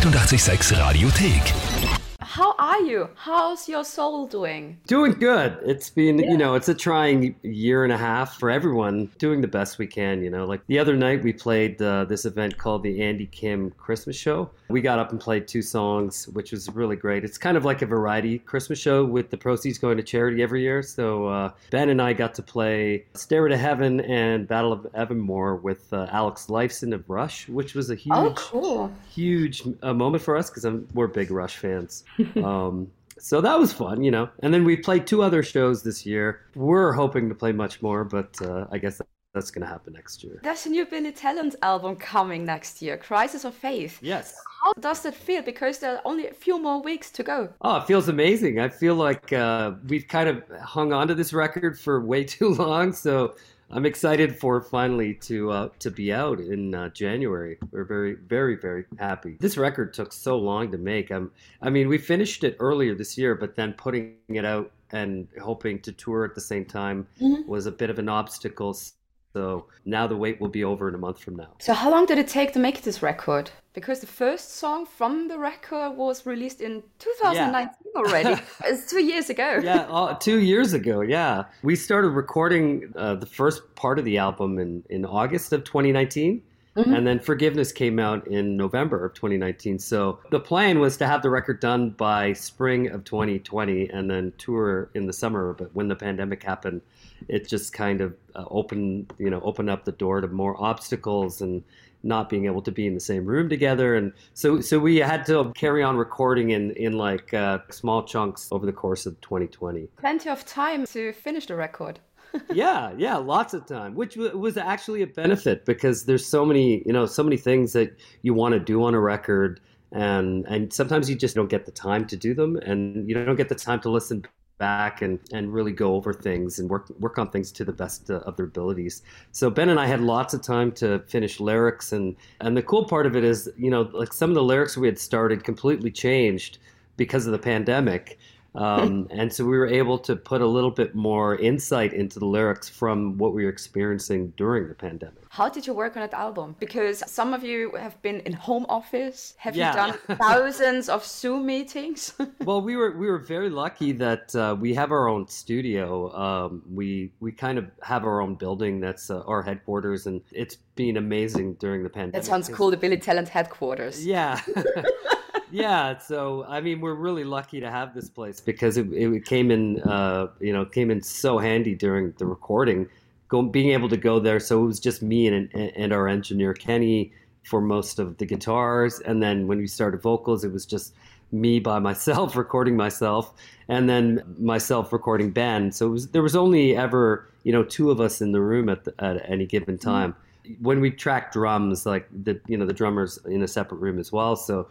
886 Radiothek. How are you? How's your soul doing? Doing good. It's been, you know, it's a trying year and a half for everyone. Doing the best we can, you know. Like the other night, we played uh, this event called the Andy Kim Christmas Show. We got up and played two songs, which was really great. It's kind of like a variety Christmas show with the proceeds going to charity every year. So uh, Ben and I got to play Stairway to Heaven and Battle of Evermore with uh, Alex Lifeson of Rush, which was a huge, Oh, cool. huge uh, moment for us because we're big Rush fans. um, so that was fun, you know. And then we played two other shows this year. We're hoping to play much more, but uh, I guess that's going to happen next year. There's a new Billy Talent album coming next year, Crisis of Faith. Yes. How does that feel? Because there are only a few more weeks to go. Oh, it feels amazing. I feel like uh, we've kind of hung on to this record for way too long. So I'm excited for it finally to uh, to be out in uh, January. We're very, very, very happy. This record took so long to make. Um, I mean, we finished it earlier this year, but then putting it out and hoping to tour at the same time Mhm. was a bit of an obstacle. So now the wait will be over in a month from now. So, how long did it take to make this record? Because the first song from the record was released in 2019 already. it's two years ago. yeah, uh, two years ago. Yeah, we started recording uh, the first part of the album in in August of 2019. Mhm. And then Forgiveness came out in November of 2019. So the plan was to have the record done by spring of 2020 and then tour in the summer. But when the pandemic happened, it just kind of uh, opened, you know, opened up the door to more obstacles and not being able to be in the same room together. And so, so we had to carry on recording in, in like uh, small chunks over the course of 2020. Plenty of time to finish the record. yeah, yeah, lots of time, which w- was actually a benefit because there's so many, you know, so many things that you want to do on a record, and and sometimes you just don't get the time to do them, and you don't get the time to listen back and and really go over things and work work on things to the best uh, of their abilities. So Ben and I had lots of time to finish lyrics, and and the cool part of it is, you know, like some of the lyrics we had started completely changed because of the pandemic. Um, and so we were able to put a little bit more insight into the lyrics from what we were experiencing during the pandemic. How did you work on that album? Because some of you have been in home office. Have Yeah. you done thousands of Zoom meetings? Well, we were we were very lucky that uh, we have our own studio. Um, we we kind of have our own building that's uh, our headquarters, and it's been amazing during the pandemic. that sounds cool. The Billy Talent headquarters. Yeah. Yeah. So, I mean, we're really lucky to have this place because it, it came in, uh, you know, came in so handy during the recording, go, being able to go there. So it was just me and, and our engineer, Kenny, for most of the guitars. And then when we started vocals, it was just me by myself recording myself and then myself recording Ben. So it was, there was only ever, you know, two of us in the room at, the, at any given time. When we track drums, like the, you know, the drummers in a separate room as well. So,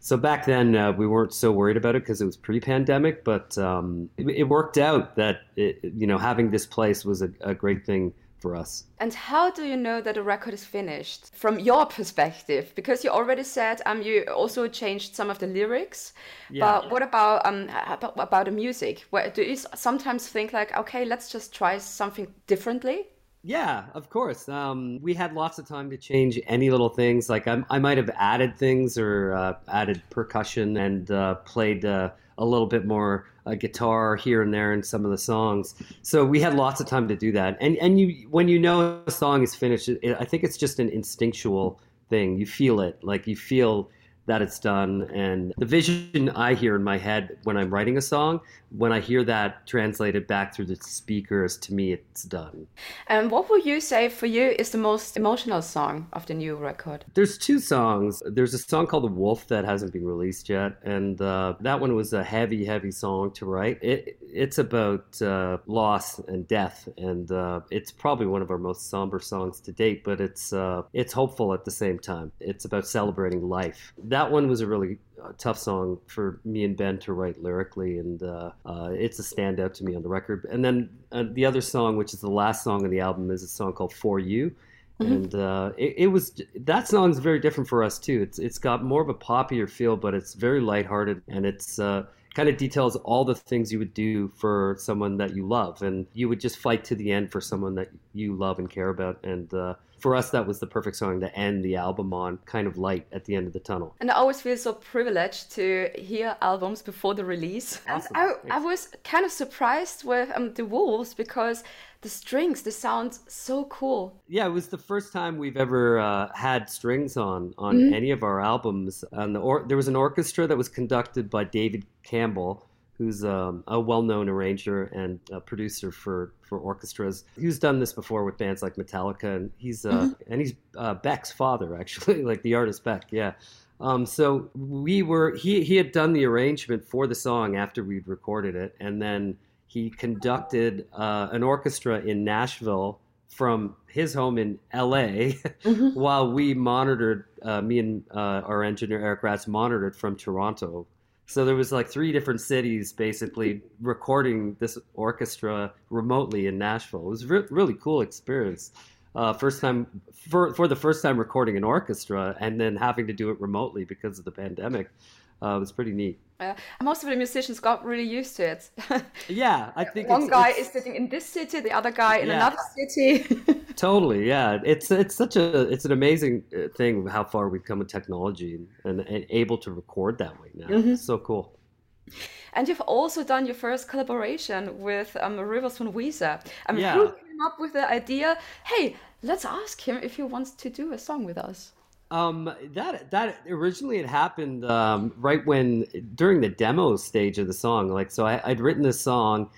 so back then uh, we weren't so worried about it because it was pre-pandemic, but um, it, it worked out that it, you know having this place was a, a great thing for us. And how do you know that a record is finished from your perspective? Because you already said um, you also changed some of the lyrics. Yeah. But what about um about, about the music? Where do you sometimes think like, okay, let's just try something differently? Yeah, of course. Um, we had lots of time to change any little things. Like I, I might have added things or uh, added percussion and uh, played uh, a little bit more uh, guitar here and there in some of the songs. So we had lots of time to do that. And and you when you know a song is finished, it, I think it's just an instinctual thing. You feel it, like you feel that it's done. And the vision I hear in my head when I'm writing a song, when I hear that translated back through the speakers, to me, it's done. And what would you say for you is the most emotional song of the new record? There's two songs. There's a song called The Wolf that hasn't been released yet, and uh, that one was a heavy, heavy song to write. It it's about uh, loss and death, and uh, it's probably one of our most somber songs to date. But it's uh, it's hopeful at the same time. It's about celebrating life. That one was a really uh, tough song for me and Ben to write lyrically, and uh, uh, it's a standout to me on the record. And then uh, the other song, which is the last song on the album, is a song called For You and uh, it, it was that song's very different for us too. It's it's got more of a poppier feel, but it's very lighthearted, and it's uh, kind of details all the things you would do for someone that you love, and you would just fight to the end for someone that you love and care about. And uh, for us, that was the perfect song to end the album on, kind of light at the end of the tunnel. And I always feel so privileged to hear albums before the release. Awesome. I, I, was kind of surprised with um, The Wolves because the strings, the sound so cool. Yeah, it was the first time we've ever uh, had strings on on mm-hmm. any of our albums. And the or- there was an orchestra that was conducted by David Campbell, who's um, a well-known arranger and producer for for orchestras. He's done this before with bands like Metallica, and he's uh, mm-hmm. and he's uh, Beck's father actually, like the artist Beck. Yeah. Um, so we were he he had done the arrangement for the song after we'd recorded it, and then he conducted uh, an orchestra in Nashville from his home in LA mm-hmm. while we monitored, uh, me and uh, our engineer Eric Ratz monitored from Toronto. So there was like three different cities basically recording this orchestra remotely in Nashville. It was a re- really cool experience. Uh, first time for for the first time recording an orchestra and then having to do it remotely because of the pandemic uh, it was pretty neat. Yeah, most of the musicians got really used to it. yeah, I think one guy it's... is sitting in this city, the other guy in yeah. another city. totally, yeah. It's it's such a it's an amazing uh, thing how far we've come with technology and, and, and able to record that way now. Mm-hmm. so cool. And you've also done your first collaboration with um, Rivers von Weezer. I mean, yeah. who came up with the idea? Hey, let's ask him if he wants to do a song with us. Um, that that originally it happened um, right when during the demo stage of the song. Like, so I, would written this song,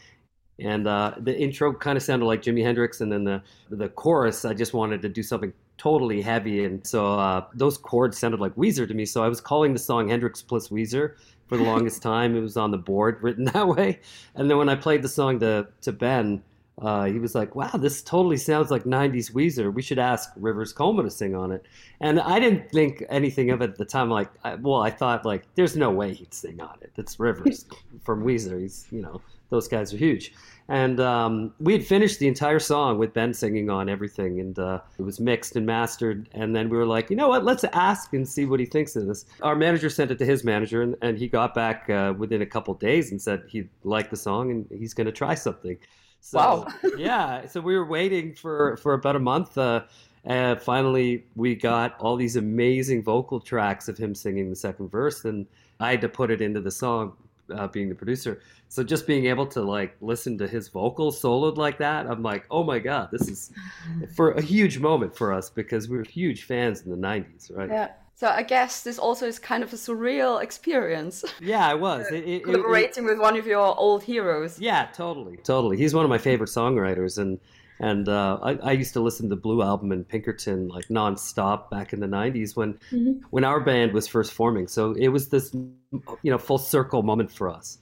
and uh, the intro kind of sounded like Jimi Hendrix, and then the the chorus I just wanted to do something totally heavy, and so uh, those chords sounded like Weezer to me. So I was calling the song Hendrix plus Weezer for the longest time. It was on the board written that way, and then when I played the song to to Ben uh, he was like, "Wow, this totally sounds like '90s Weezer. We should ask Rivers Cuomo to sing on it." And I didn't think anything of it at the time. Like, I, well, I thought like, "There's no way he'd sing on it. It's Rivers from Weezer. He's, you know, those guys are huge." And um, we had finished the entire song with Ben singing on everything, and uh, it was mixed and mastered. And then we were like, you know what? Let's ask and see what he thinks of this. Our manager sent it to his manager, and, and he got back uh, within a couple days and said he liked the song and he's going to try something. So, wow. yeah. So we were waiting for, for about a month. Uh, and finally, we got all these amazing vocal tracks of him singing the second verse, and I had to put it into the song, uh, being the producer. So just being able to like listen to his vocals soloed like that, I'm like, oh my god, this is for a huge moment for us because we were huge fans in the '90s, right? Yeah. So I guess this also is kind of a surreal experience. Yeah, it was. It, it, Collaborating it, with one of your old heroes. Yeah, totally, totally. He's one of my favorite songwriters, and and uh, I, I, used to listen to the Blue Album and Pinkerton like nonstop back in the '90s when mm-hmm. when our band was first forming. So it was this you know full circle moment for us.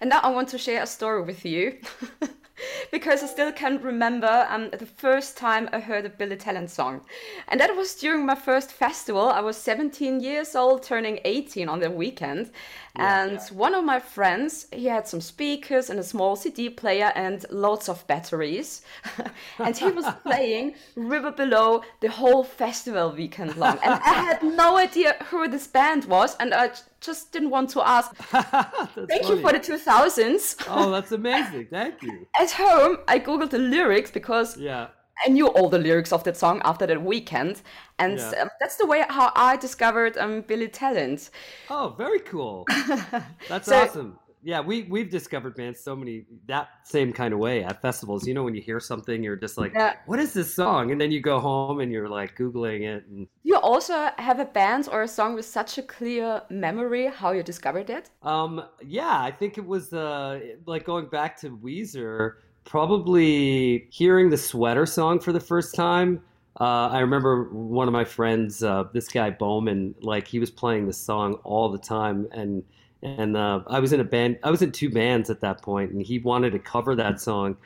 And now I want to share a story with you. because I still can remember um, the first time I heard a Billy Talent song. And that was during my first festival. I was 17 years old, turning 18 on the weekend. Yeah, and yeah. one of my friends, he had some speakers and a small CD player and lots of batteries. and he was playing River Below the whole festival weekend long. And I had no idea who this band was. And I just didn't want to ask. Thank funny. you for the 2000s. oh, that's amazing. Thank you. At home, I Googled the lyrics because. Yeah. I knew all the lyrics of that song after that weekend, and yeah. um, that's the way how I discovered um, Billy Talent. Oh, very cool! That's so, awesome. Yeah, we we've discovered bands so many that same kind of way at festivals. You know, when you hear something, you're just like, yeah. "What is this song?" And then you go home and you're like googling it. And... You also have a band or a song with such a clear memory how you discovered it. Um, yeah, I think it was uh, like going back to Weezer probably hearing the sweater song for the first time. Uh, I remember one of my friends, uh, this guy Bowman, like he was playing this song all the time, and and uh, I was in a band. I was in two bands at that point, and he wanted to cover that song,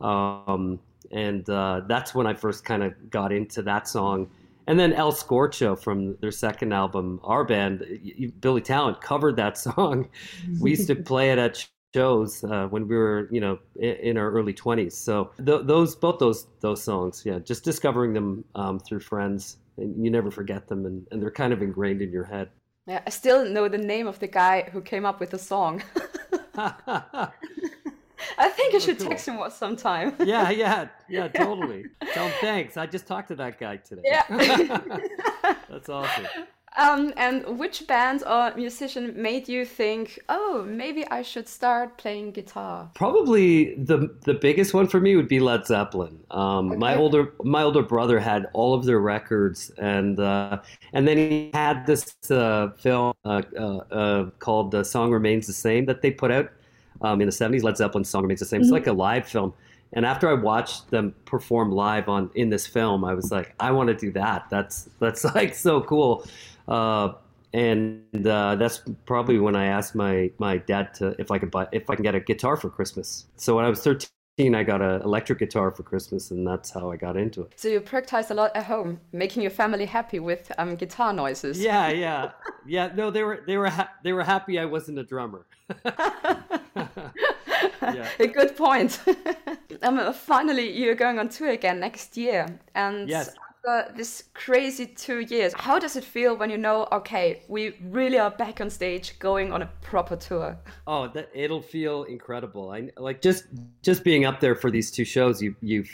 um, and uh, that's when I first kind of got into that song. And then El Scorcho from their second album, our band, Billy Talent covered that song. We used to play it at shows uh, when we were, you know, in, our early twenties. So th- those, both those, those songs, yeah, just discovering them um, through friends, and you never forget them, and, and they're kind of ingrained in your head. Yeah, I still know the name of the guy who came up with the song. I think I should cool. text him what sometime. yeah, yeah, yeah, totally. Tell him thanks. I just talked to that guy today. Yeah. That's awesome. Um, and which band or musician made you think, oh, maybe I should start playing guitar? Probably the the biggest one for me would be Led Zeppelin. Um, okay. My older my older brother had all of their records, and uh, and then he had this uh, film uh, uh, uh called "The Song Remains the Same" that they put out um, in the '70s. Led Zeppelin's "Song Remains the Same." Mm-hmm. It's like a live film. And after I watched them perform live on in this film, I was like, I want to do that. That's that's like so cool. Uh, and uh, that's probably when I asked my my dad to if I could buy if I can get a guitar for Christmas. So when I was thirteen, I got an electric guitar for Christmas, and that's how I got into it. So you practiced a lot at home, making your family happy with um, guitar noises. Yeah, yeah, yeah. No, they were they were ha- they were happy I wasn't a drummer. yeah. A good point. um, finally, you're going on tour again next year, and yes after this crazy two years, how does it feel when you know, okay, we really are back on stage going on a proper tour? Oh, that it'll feel incredible. I like just just being up there for these two shows. You you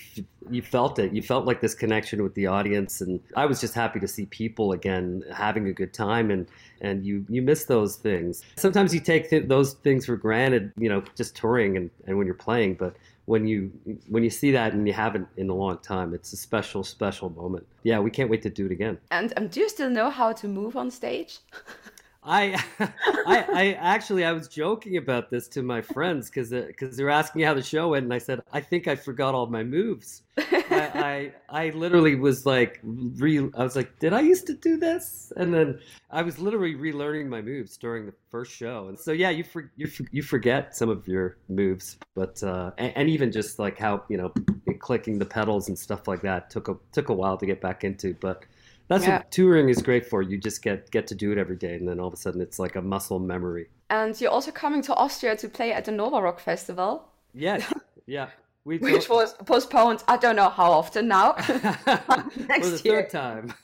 you felt it. You felt like this connection with the audience, and I was just happy to see people again having a good time, and and you you miss those things. Sometimes you take th- those things for granted, you know, just touring and, and when you're playing, but when you when you see that and you haven't in a long time, it's a special special moment. Yeah, we can't wait to do it again. And um, do you still know how to move on stage? I, I, I actually I was joking about this to my friends because because uh, they were asking how the show went, and I said I think I forgot all my moves. I, I, I literally was like re I was like, did I used to do this? And then I was literally relearning my moves during the first show, and so yeah, you for, you you forget some of your moves, but uh, and, and even just like how you know clicking the pedals and stuff like that took a took a while to get back into, but that's yeah. what touring is great for. You just get get to do it every day, and then all of a sudden it's like a muscle memory. And you're also coming to Austria to play at the Nova Rock Festival. Yes, yeah. We Which was postponed. I don't know how often now. Next For the year. third time.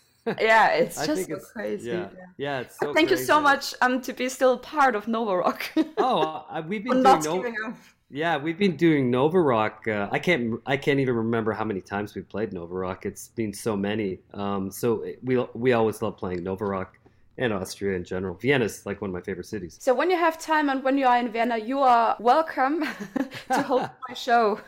yeah, it's just so it's, crazy. Yeah, yeah, it's so. Thank crazy. you so much um to be still part of Nova Rock. oh, uh, we've been doing Nova. Yeah, we've been doing Nova Rock. Uh, I can't I can't even remember how many times we've played Nova Rock. It's been so many. Um, so we we always love playing Nova Rock and Austria in general. Vienna is like one of my favorite cities. So when you have time and when you are in Vienna, you are welcome to host my show.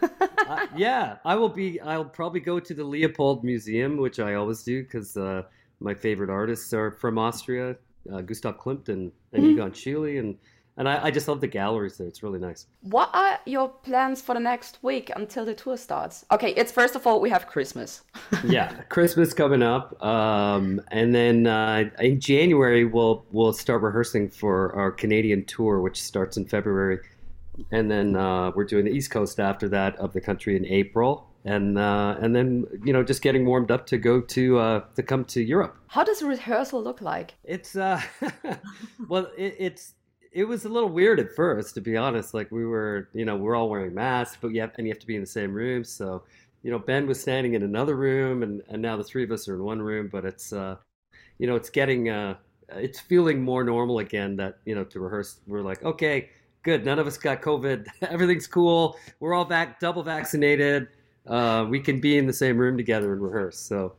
uh, yeah, I will be. I'll probably go to the Leopold Museum, which I always do because uh, my favorite artists are from Austria, uh, Gustav Klimt and, and mm-hmm. Egon Schiele, and and I, I, just love the galleries there. It's really nice. What are your plans for the next week until the tour starts? Okay, it's first of all we have Christmas. yeah, Christmas coming up, um, and then uh, in January we'll we'll start rehearsing for our Canadian tour, which starts in February, and then uh, we're doing the East Coast after that of the country in April. And uh, and then you know just getting warmed up to go to uh, to come to Europe. How does a rehearsal look like? It's uh, well, it, it's it was a little weird at first, to be honest. Like we were, you know, we're all wearing masks, but you have, and you have to be in the same room. So, you know, Ben was standing in another room, and and now the three of us are in one room. But it's, uh, you know, it's getting, uh, it's feeling more normal again. That you know, to rehearse, we're like, okay, good. None of us got COVID. Everything's cool. We're all back, double vaccinated. Uh, we can be in the same room together and rehearse. So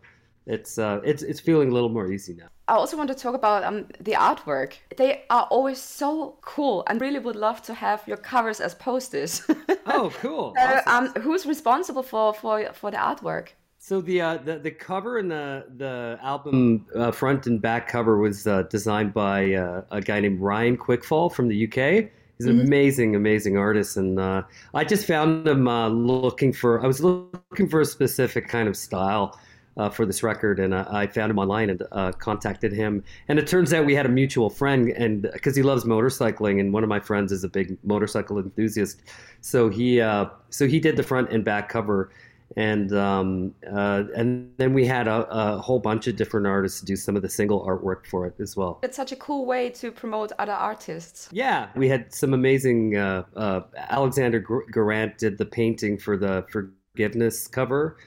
it's uh, it's it's feeling a little more easy now. I also want to talk about um, the artwork. They are always so cool, and really would love to have your covers as posters. oh, cool! so, awesome. um, who's responsible for for for the artwork? So the uh, the the cover and the the album uh, front and back cover was uh, designed by uh, a guy named Ryan Quickfall from the UK. He's an mm-hmm. amazing, amazing artist, and uh, I just found him uh, looking for. I was looking for a specific kind of style uh, for this record, and uh, I found him online and uh, contacted him. And it turns out we had a mutual friend, and because he loves motorcycling, and one of my friends is a big motorcycle enthusiast, so he uh, so he did the front and back cover. And um, uh, and then we had a, a, whole bunch of different artists do some of the single artwork for it as well. It's such a cool way to promote other artists. Yeah, we had some amazing. Uh, Alexander Garant did the painting for the Forgiveness cover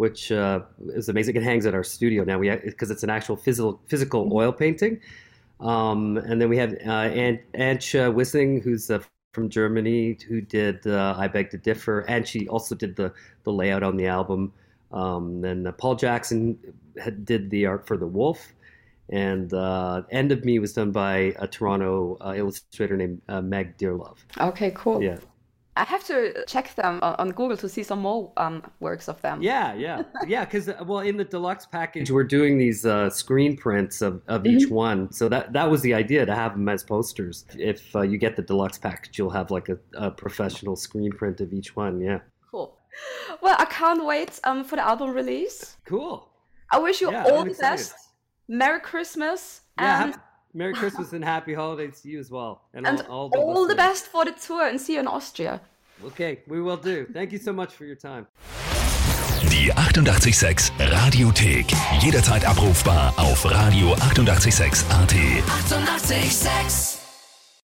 which uh, is amazing. It hangs at our studio now. We because it's an actual physical physical mm-hmm. oil painting. Um, and then we have uh, Ant, Antje Wissing, who's uh, from Germany who did uh, I Beg to Differ, and she also did the the layout on the album. Um, then uh, Paul Jackson had, did the art for The Wolf, and uh, End of Me was done by a Toronto uh, illustrator named uh, Meg Dearlove. Okay, cool. Yeah. I have to check them on Google to see some more um, works of them. Yeah, yeah, yeah. Because uh, well, in the deluxe package, we're doing these uh, screen prints of, of mm-hmm. each one. So that that was the idea to have them as posters. If uh, you get the deluxe package, you'll have like a, a, professional screen print of each one. Yeah. Cool. Well, I can't wait um, for the album release. Cool. I wish you yeah, all I'm the excited. best. Merry Christmas. Yeah. And... Merry Christmas and happy holidays to you as well. And, and all, all, the, all the best for the tour and see you in Austria. Okay, we will do. Thank you so much for your time. Die 886 Radiothek. Jederzeit abrufbar auf radio886.at. 886!